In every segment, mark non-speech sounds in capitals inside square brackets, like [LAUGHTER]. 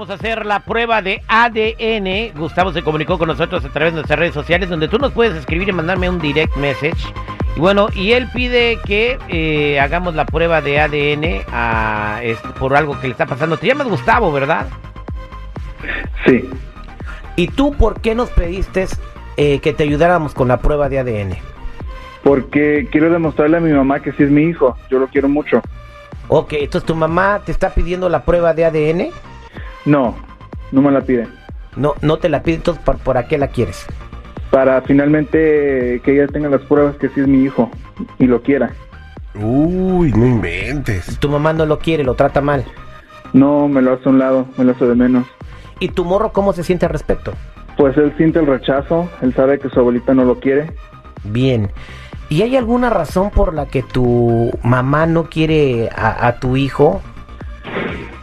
Vamos a hacer la prueba de ADN. Gustavo se comunicó con nosotros a través de nuestras redes sociales, donde tú nos puedes escribir y mandarme un direct message. Y bueno, y él pide que eh, hagamos la prueba de ADN a, es- por algo que le está pasando. Te llamas Gustavo, ¿verdad? Sí, ¿Y tú por qué nos pediste eh, que te ayudáramos con la prueba de ADN? porque quiero demostrarle a mi mamá que sí es mi hijo. Yo lo quiero mucho. Ok, entonces tu mamá te está pidiendo la prueba de ADN. No, no me la pide. No, no te la pide, entonces ¿por, qué la quieres? Para finalmente que ella tenga las pruebas que sí es mi hijo y lo quiera. Uy, no inventes. Tu mamá no lo quiere, lo trata mal. No me lo hace a un lado, me lo hace de menos. ¿Y tu morro cómo se siente al respecto? Pues él siente el rechazo, él sabe que su abuelita no lo quiere. Bien. ¿Y hay alguna razón por la que tu mamá no quiere a, a tu hijo?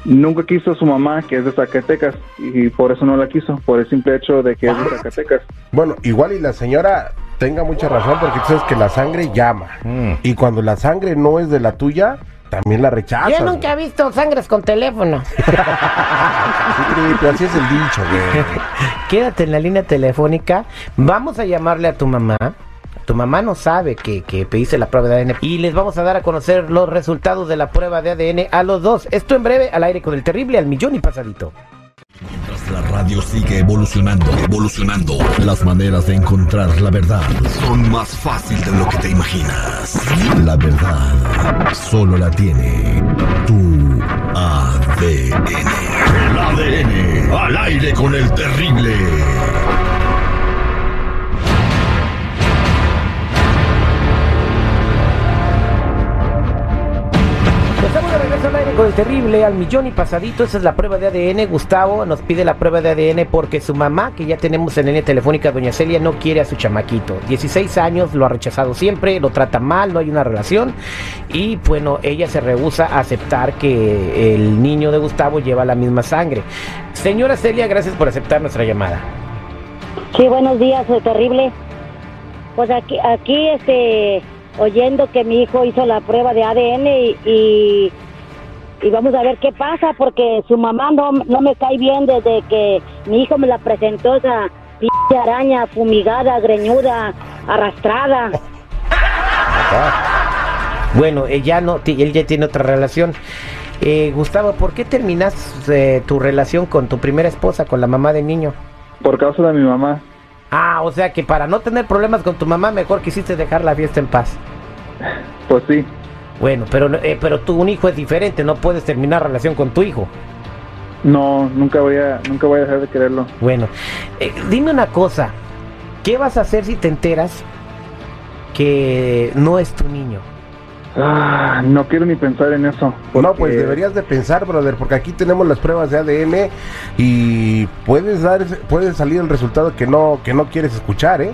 Nunca quiso a su mamá, que es de Zacatecas, y por eso no la quiso, por el simple hecho de que es de Zacatecas. Bueno, igual y la señora tenga mucha razón porque tú sabes que la sangre llama. Y cuando la sangre no es de la tuya, también la rechazas. Yo nunca he visto sangres con teléfono. [LAUGHS] así es el dicho, güey. Quédate en la línea telefónica. Vamos a llamarle a tu mamá. Tu mamá no sabe que, que pediste la prueba de ADN y les vamos a dar a conocer los resultados de la prueba de ADN a los dos. Esto en breve al aire con el terrible al millón y pasadito. Mientras la radio sigue evolucionando, evolucionando, las maneras de encontrar la verdad son más fácil de lo que te imaginas. La verdad solo la tiene tu ADN. El ADN al aire con el terrible. Terrible al millón y pasadito. Esa es la prueba de ADN. Gustavo nos pide la prueba de ADN porque su mamá, que ya tenemos en línea telefónica, doña Celia, no quiere a su chamaquito. 16 años, lo ha rechazado siempre, lo trata mal, no hay una relación. Y bueno, ella se rehúsa a aceptar que el niño de Gustavo lleva la misma sangre. Señora Celia, gracias por aceptar nuestra llamada. Sí, buenos días, soy terrible. Pues aquí, aquí, este, oyendo que mi hijo hizo la prueba de ADN y, y vamos a ver qué pasa, porque su mamá no, no me cae bien desde que mi hijo me la presentó esa pinche araña fumigada, greñuda, arrastrada. Bueno, ella no, ti- él ya tiene otra relación. Eh, Gustavo, ¿por qué terminaste eh, tu relación con tu primera esposa, con la mamá del niño? Por causa de mi mamá. Ah, o sea que para no tener problemas con tu mamá, mejor quisiste dejar la fiesta en paz. Pues sí, Bueno, pero eh, pero tú un hijo es diferente, no puedes terminar relación con tu hijo. no, nunca voy a, nunca voy a dejar de quererlo. Bueno, eh, dime una cosa, ¿qué vas a hacer si te enteras que no es tu niño? Ah, no quiero ni pensar en eso. No, pues deberías de pensar, brother, porque aquí tenemos las pruebas de ADN y puedes dar, puede salir el resultado que no, que no quieres escuchar, ¿eh?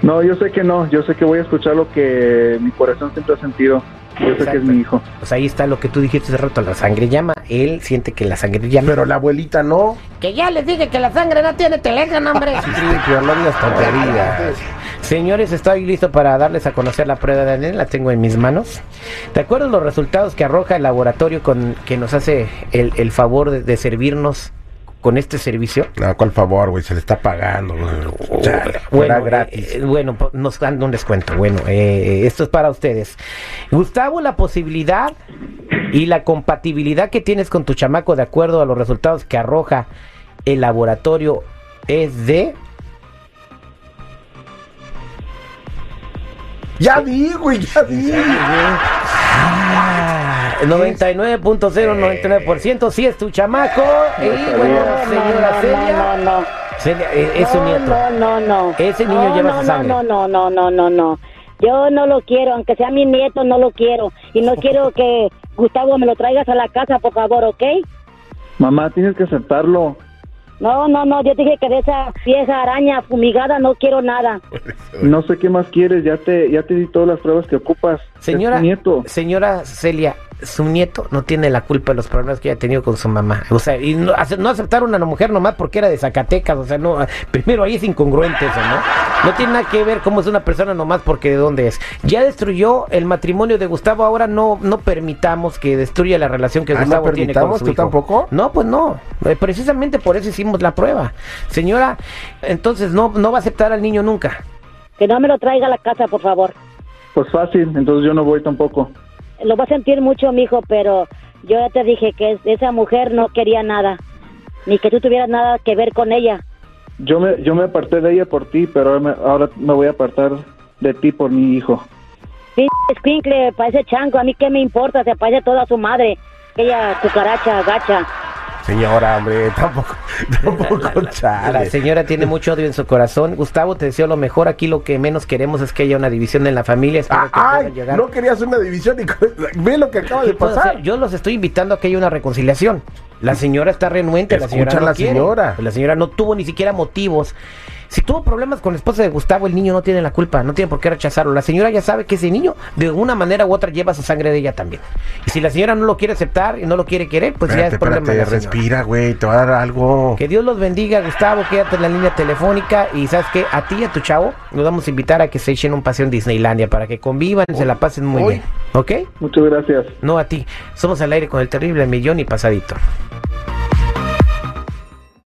No, yo sé que no, yo sé que voy a escuchar lo que mi corazón siempre ha sentido. Yo sé que es mi hijo. Pues ahí está lo que tú dijiste hace rato, la sangre llama, él siente que la sangre llama. Pero la abuelita no. que ya les dije que la sangre no tiene teléfono, hombre. No digas tonterías. Señores, estoy listo para darles a conocer la prueba de ADN, la tengo en mis manos. ¿Te acuerdas los resultados que arroja el laboratorio con que nos hace el, el favor de, de servirnos con este servicio? No, ¿cuál favor, güey? Se le está pagando, güey. Chale, fuera gratis. eh, bueno, po- nos dan un descuento. Bueno, eh, esto es para ustedes. Gustavo, la posibilidad y la compatibilidad que tienes con tu chamaco de acuerdo a los resultados que arroja el laboratorio es de... Ya di, güey, ya di. Ah, 99.099% sí es tu chamaco. Y bueno, señora Celia, no, no, no. Celia, eh, es su nieto. No, no, no. Ese niño no, lleva no, su no, sangre. No, no, no, no, no, no. Yo no lo quiero, aunque sea mi nieto, no lo quiero. Y no quiero que Gustavo me lo traigas a la casa, por favor, ¿ok? Mamá, tienes que aceptarlo. No, no, no, yo dije que de esa vieja araña fumigada no quiero nada. No sé qué más quieres, ya te, ya te di todas las pruebas que ocupas. Señora, nieto. señora Celia, su nieto no tiene la culpa de los problemas que haya tenido con su mamá. O sea, y no, no aceptaron a la mujer nomás porque era de Zacatecas. O sea, no, primero ahí es incongruente eso, ¿no? No tiene nada que ver cómo es una persona nomás porque de dónde es. Ya destruyó el matrimonio de Gustavo, ahora no, no permitamos que destruya la relación que Ah, ¿no Gustavo tiene con su ¿Tú hijo. tampoco? No, pues no. Eh, Precisamente por eso hicimos la prueba. Señora, entonces no, no va a aceptar al niño nunca. Que no me lo traiga a la casa, por favor. Pues fácil, entonces yo no voy tampoco. Lo va a sentir mucho, mijo, pero yo ya te dije que es- esa mujer no quería nada. Ni que tú tuvieras nada que ver con ella. Yo me, yo me aparté de ella por ti, pero ahora me, ahora me voy a apartar de ti por mi hijo. Pinche escuincle, parece chango. A mí qué me importa, se parece toda su madre. Aquella cucaracha, gacha. Señora, hombre, [LAUGHS] tampoco, tampoco, La chale. señora tiene mucho odio en su corazón. Gustavo, te deseo lo mejor. Aquí lo que menos queremos es que haya una división en la familia. Espero Ah, que ay, llegar. no querías una división y ve lo que acaba ¿Qué de pasar. hacer? Yo los estoy invitando a que haya una reconciliación. La señora está renuente, la señora Escucha no a la quiere. señora. La señora no tuvo ni siquiera motivos. Si tuvo problemas con la esposa de Gustavo, el niño no tiene la culpa, no tiene por qué rechazarlo. La señora ya sabe que ese niño, de una manera u otra, lleva su sangre de ella también. Y si la señora no lo quiere aceptar y no lo quiere querer, pues ya Espérate, es problema de la espérate, respira, güey, te va a dar algo. Que Dios los bendiga, Gustavo, quédate en la línea telefónica y sabes que a ti y a tu chavo nos vamos a invitar a que se echen un paseo en Disneylandia para que convivan, se la pasen muy Uy. bien. ¿Ok? Muchas gracias. No a ti. Somos al aire con el terrible millón y pasadito.